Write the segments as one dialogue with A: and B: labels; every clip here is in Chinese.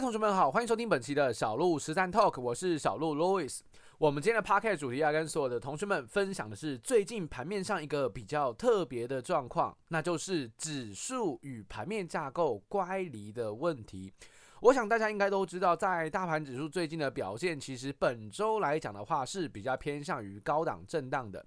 A: 同学们好，欢迎收听本期的小鹿实战 Talk，我是小鹿 Louis。我们今天的 Podcast 主题要跟所有的同学们分享的是最近盘面上一个比较特别的状况，那就是指数与盘面架构乖离的问题。我想大家应该都知道，在大盘指数最近的表现，其实本周来讲的话是比较偏向于高档震荡的。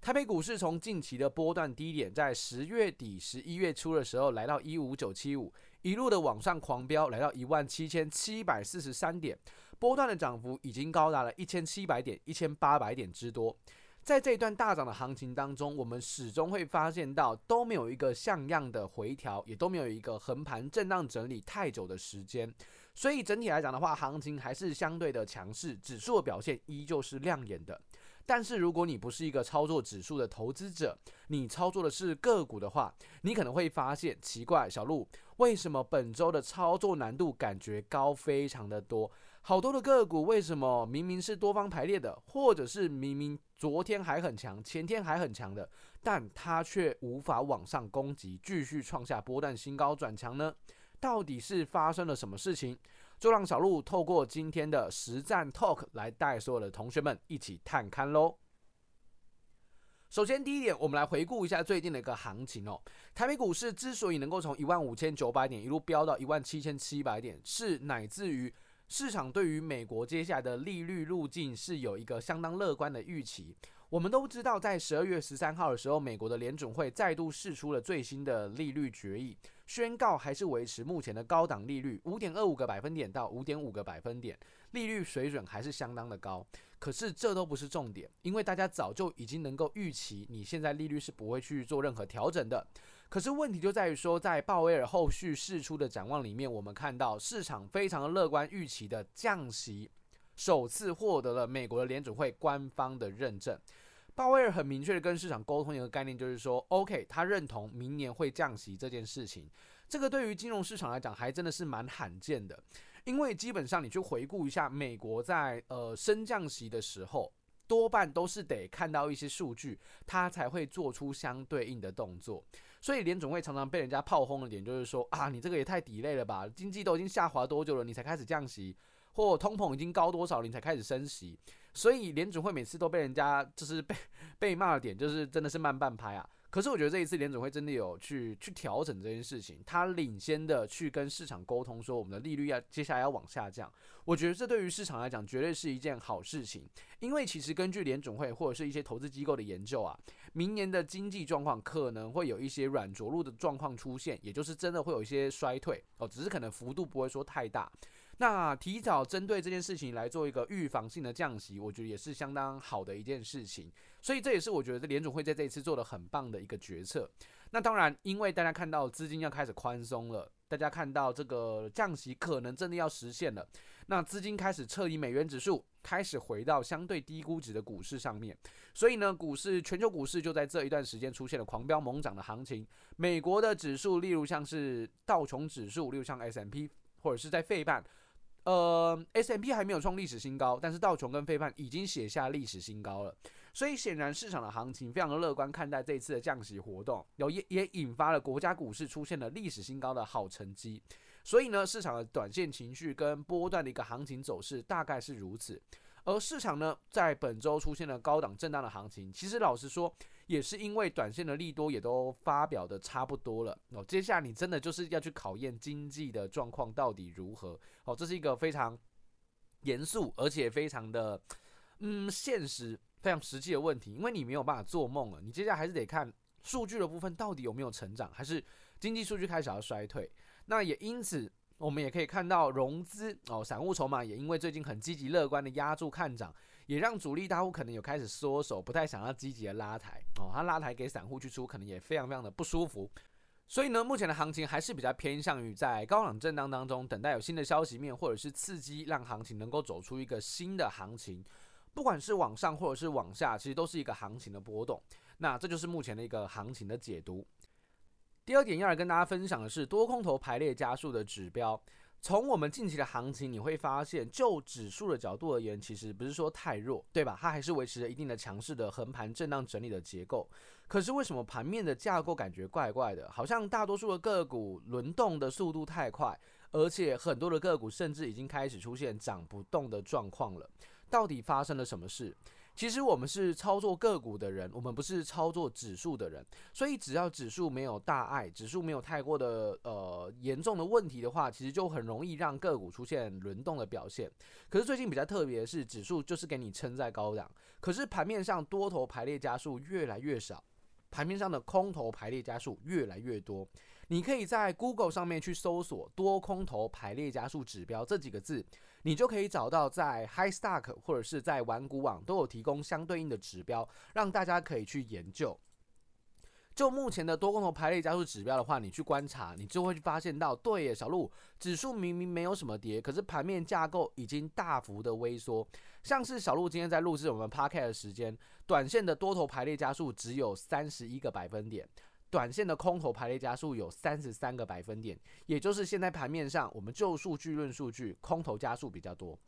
A: 台北股市从近期的波段低点，在十月底、十一月初的时候，来到一五九七五，一路的往上狂飙，来到一万七千七百四十三点，波段的涨幅已经高达了一千七百点、一千八百点之多。在这一段大涨的行情当中，我们始终会发现到都没有一个像样的回调，也都没有一个横盘震荡整理太久的时间。所以整体来讲的话，行情还是相对的强势，指数的表现依旧是亮眼的。但是如果你不是一个操作指数的投资者，你操作的是个股的话，你可能会发现奇怪，小鹿为什么本周的操作难度感觉高非常的多？好多的个股为什么明明是多方排列的，或者是明明昨天还很强，前天还很强的，但它却无法往上攻击，继续创下波段新高转强呢？到底是发生了什么事情？就让小鹿透过今天的实战 Talk 来带所有的同学们一起探勘喽。首先，第一点，我们来回顾一下最近的一个行情哦。台北股市之所以能够从一万五千九百点一路飙到一万七千七百点，是乃至于市场对于美国接下来的利率路径是有一个相当乐观的预期。我们都知道，在十二月十三号的时候，美国的联准会再度释出了最新的利率决议，宣告还是维持目前的高档利率，五点二五个百分点到五点五个百分点，利率水准还是相当的高。可是这都不是重点，因为大家早就已经能够预期，你现在利率是不会去做任何调整的。可是问题就在于说，在鲍威尔后续释出的展望里面，我们看到市场非常乐观，预期的降息。首次获得了美国的联准会官方的认证，鲍威尔很明确的跟市场沟通一个概念，就是说，OK，他认同明年会降息这件事情。这个对于金融市场来讲，还真的是蛮罕见的，因为基本上你去回顾一下，美国在呃升降息的时候，多半都是得看到一些数据，他才会做出相对应的动作。所以联总会常常被人家炮轰的点，就是说啊，你这个也太抵赖了吧，经济都已经下滑多久了，你才开始降息？或通膨已经高多少，你才开始升息？所以联准会每次都被人家就是 被被骂的点，就是真的是慢半拍啊。可是我觉得这一次联总会真的有去去调整这件事情，他领先的去跟市场沟通说，我们的利率要接下来要往下降。我觉得这对于市场来讲绝对是一件好事情，因为其实根据联总会或者是一些投资机构的研究啊，明年的经济状况可能会有一些软着陆的状况出现，也就是真的会有一些衰退哦，只是可能幅度不会说太大。那提早针对这件事情来做一个预防性的降息，我觉得也是相当好的一件事情。所以这也是我觉得联总会在这一次做的很棒的一个决策。那当然，因为大家看到资金要开始宽松了，大家看到这个降息可能真的要实现了，那资金开始撤离美元指数，开始回到相对低估值的股市上面。所以呢，股市全球股市就在这一段时间出现了狂飙猛涨的行情。美国的指数，例如像是道琼指数，例如像 S M P，或者是在费半。呃，S&P 还没有创历史新高，但是道琼跟费半已经写下历史新高了，所以显然市场的行情非常的乐观看待这一次的降息活动，有也也引发了国家股市出现了历史新高的好成绩，所以呢，市场的短线情绪跟波段的一个行情走势大概是如此。而市场呢，在本周出现了高档震荡的行情，其实老实说，也是因为短线的利多也都发表的差不多了哦。接下来你真的就是要去考验经济的状况到底如何哦，这是一个非常严肃而且非常的嗯现实、非常实际的问题，因为你没有办法做梦了，你接下来还是得看数据的部分到底有没有成长，还是经济数据开始要衰退。那也因此。我们也可以看到融资哦，散户筹码也因为最近很积极乐观的压住看涨，也让主力大户可能有开始缩手，不太想要积极的拉抬哦，他拉抬给散户去出，可能也非常非常的不舒服。所以呢，目前的行情还是比较偏向于在高档震荡当中，等待有新的消息面或者是刺激，让行情能够走出一个新的行情。不管是往上或者是往下，其实都是一个行情的波动。那这就是目前的一个行情的解读。第二点要来跟大家分享的是多空头排列加速的指标。从我们近期的行情，你会发现，就指数的角度而言，其实不是说太弱，对吧？它还是维持着一定的强势的横盘震荡整理的结构。可是为什么盘面的架构感觉怪怪的？好像大多数的个股轮动的速度太快，而且很多的个股甚至已经开始出现涨不动的状况了。到底发生了什么事？其实我们是操作个股的人，我们不是操作指数的人，所以只要指数没有大碍，指数没有太过的呃严重的问题的话，其实就很容易让个股出现轮动的表现。可是最近比较特别的是，指数就是给你撑在高档，可是盘面上多头排列加数越来越少，盘面上的空头排列加数越来越多。你可以在 Google 上面去搜索“多空头排列加速指标”这几个字。你就可以找到在 High Stock 或者是在玩股网都有提供相对应的指标，让大家可以去研究。就目前的多空头排列加速指标的话，你去观察，你就会发现到，对耶，小鹿指数明明没有什么跌，可是盘面架构已经大幅的萎缩。像是小鹿今天在录制我们 Podcast 的时间，短线的多头排列加速只有三十一个百分点。短线的空头排列加速有三十三个百分点，也就是现在盘面上，我们就数据论数据，空头加速比较多，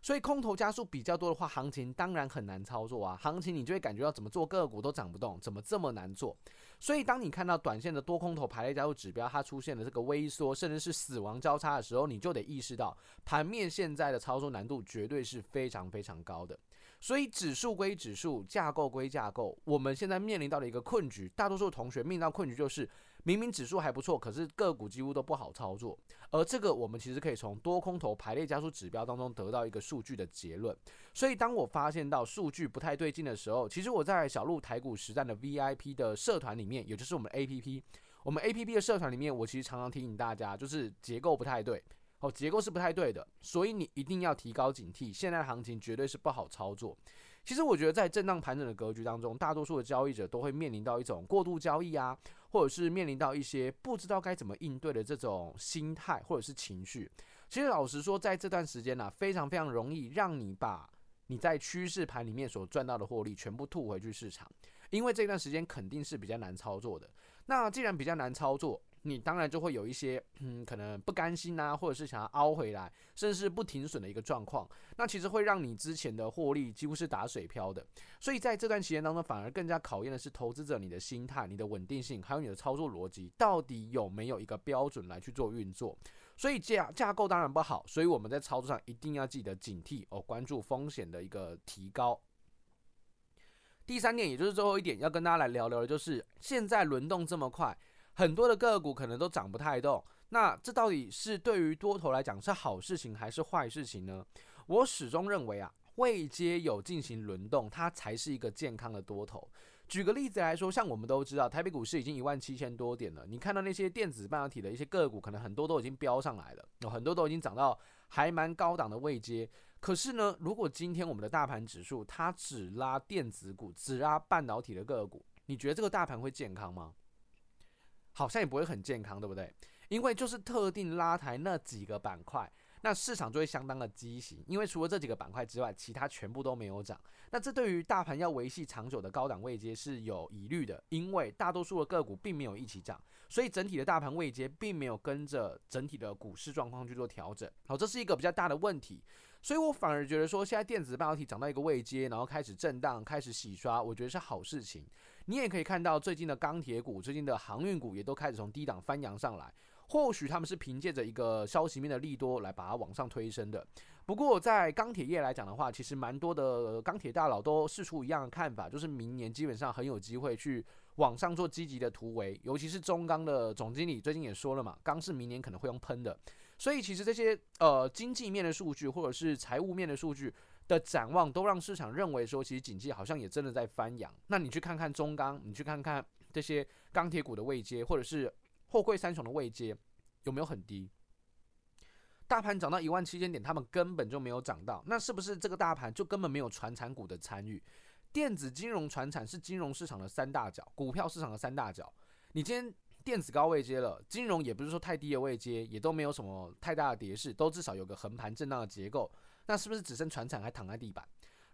A: 所以空头加速比较多的话，行情当然很难操作啊。行情你就会感觉到怎么做个股都涨不动，怎么这么难做？所以当你看到短线的多空头排列加速指标它出现了这个微缩，甚至是死亡交叉的时候，你就得意识到盘面现在的操作难度绝对是非常非常高的。所以指数归指数，架构归架构，我们现在面临到的一个困局，大多数同学面临到困局就是，明明指数还不错，可是个股几乎都不好操作。而这个我们其实可以从多空头排列加数指标当中得到一个数据的结论。所以当我发现到数据不太对劲的时候，其实我在小鹿台股实战的 VIP 的社团里面，也就是我们 APP，我们 APP 的社团里面，我其实常常提醒大家，就是结构不太对。哦，结构是不太对的，所以你一定要提高警惕。现在的行情绝对是不好操作。其实我觉得在震荡盘整的格局当中，大多数的交易者都会面临到一种过度交易啊，或者是面临到一些不知道该怎么应对的这种心态或者是情绪。其实老实说，在这段时间呢、非常非常容易让你把你在趋势盘里面所赚到的获利全部吐回去市场，因为这段时间肯定是比较难操作的。那既然比较难操作，你当然就会有一些嗯，可能不甘心啊，或者是想要凹回来，甚至是不停损的一个状况。那其实会让你之前的获利几乎是打水漂的。所以在这段期间当中，反而更加考验的是投资者你的心态、你的稳定性，还有你的操作逻辑，到底有没有一个标准来去做运作。所以架架构当然不好，所以我们在操作上一定要记得警惕哦，关注风险的一个提高。第三点，也就是最后一点，要跟大家来聊聊的就是现在轮动这么快。很多的个股可能都涨不太动，那这到底是对于多头来讲是好事情还是坏事情呢？我始终认为啊，位阶有进行轮动，它才是一个健康的多头。举个例子来说，像我们都知道，台北股市已经一万七千多点了，你看到那些电子半导体的一些个股，可能很多都已经飙上来了，有很多都已经涨到还蛮高档的位阶。可是呢，如果今天我们的大盘指数它只拉电子股，只拉半导体的个股，你觉得这个大盘会健康吗？好像也不会很健康，对不对？因为就是特定拉抬那几个板块，那市场就会相当的畸形。因为除了这几个板块之外，其他全部都没有涨。那这对于大盘要维系长久的高档位阶是有疑虑的，因为大多数的个股并没有一起涨，所以整体的大盘位阶并没有跟着整体的股市状况去做调整。好，这是一个比较大的问题。所以我反而觉得说，现在电子半导体涨到一个位阶，然后开始震荡，开始洗刷，我觉得是好事情。你也可以看到，最近的钢铁股、最近的航运股也都开始从低档翻扬上来。或许他们是凭借着一个消息面的利多来把它往上推升的。不过在钢铁业来讲的话，其实蛮多的钢铁大佬都试出一样的看法，就是明年基本上很有机会去往上做积极的突围。尤其是中钢的总经理最近也说了嘛，钢是明年可能会用喷的。所以其实这些呃经济面的数据或者是财务面的数据。的展望都让市场认为说，其实景气好像也真的在翻扬。那你去看看中钢，你去看看这些钢铁股的位阶，或者是货柜三雄的位阶，有没有很低？大盘涨到一万七千点，他们根本就没有涨到。那是不是这个大盘就根本没有传产股的参与？电子、金融、传产是金融市场的三大角，股票市场的三大角。你今天电子高位阶了，金融也不是说太低的位阶，也都没有什么太大的跌势，都至少有个横盘震荡的结构。那是不是只剩传产还躺在地板？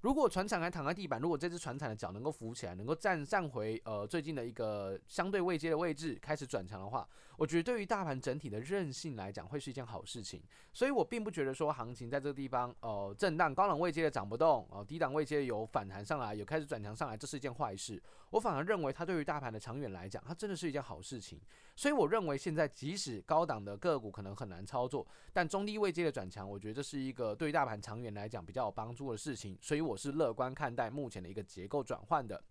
A: 如果船产还躺在地板，如果这只船产的脚能够浮起来，能够站站回呃最近的一个相对位阶的位置，开始转强的话，我觉得对于大盘整体的韧性来讲，会是一件好事情。所以我并不觉得说行情在这个地方呃震荡高档位阶的涨不动，呃低档位阶有反弹上来，有开始转强上来，这是一件坏事。我反而认为它对于大盘的长远来讲，它真的是一件好事情。所以我认为现在即使高档的个股可能很难操作，但中低位阶的转强，我觉得这是一个对大盘长远来讲比较有帮助的事情。所以我是乐观看待目前的一个结构转换的。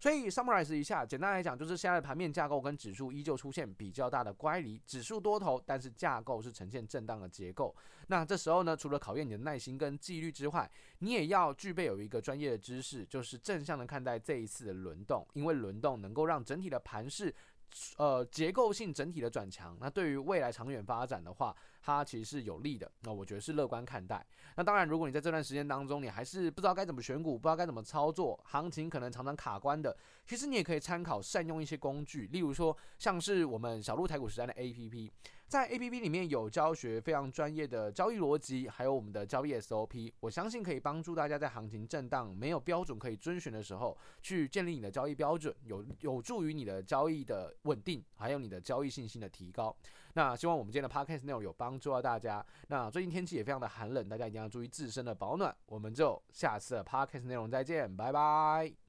A: 所以 summarize 一下，简单来讲就是现在的盘面架构跟指数依旧出现比较大的乖离，指数多头，但是架构是呈现震荡的结构。那这时候呢，除了考验你的耐心跟纪律之外，你也要具备有一个专业的知识，就是正向的看待这一次的轮动，因为轮动能够让整体的盘势。呃，结构性整体的转强，那对于未来长远发展的话，它其实是有利的。那我觉得是乐观看待。那当然，如果你在这段时间当中，你还是不知道该怎么选股，不知道该怎么操作，行情可能常常卡关的，其实你也可以参考善用一些工具，例如说像是我们小鹿台股时代的 APP。在 APP 里面有教学非常专业的交易逻辑，还有我们的交易 SOP，我相信可以帮助大家在行情震荡没有标准可以遵循的时候，去建立你的交易标准，有有助于你的交易的稳定，还有你的交易信心的提高。那希望我们今天的 Podcast 内容有帮助到大家。那最近天气也非常的寒冷，大家一定要注意自身的保暖。我们就下次的 Podcast 内容再见，拜拜。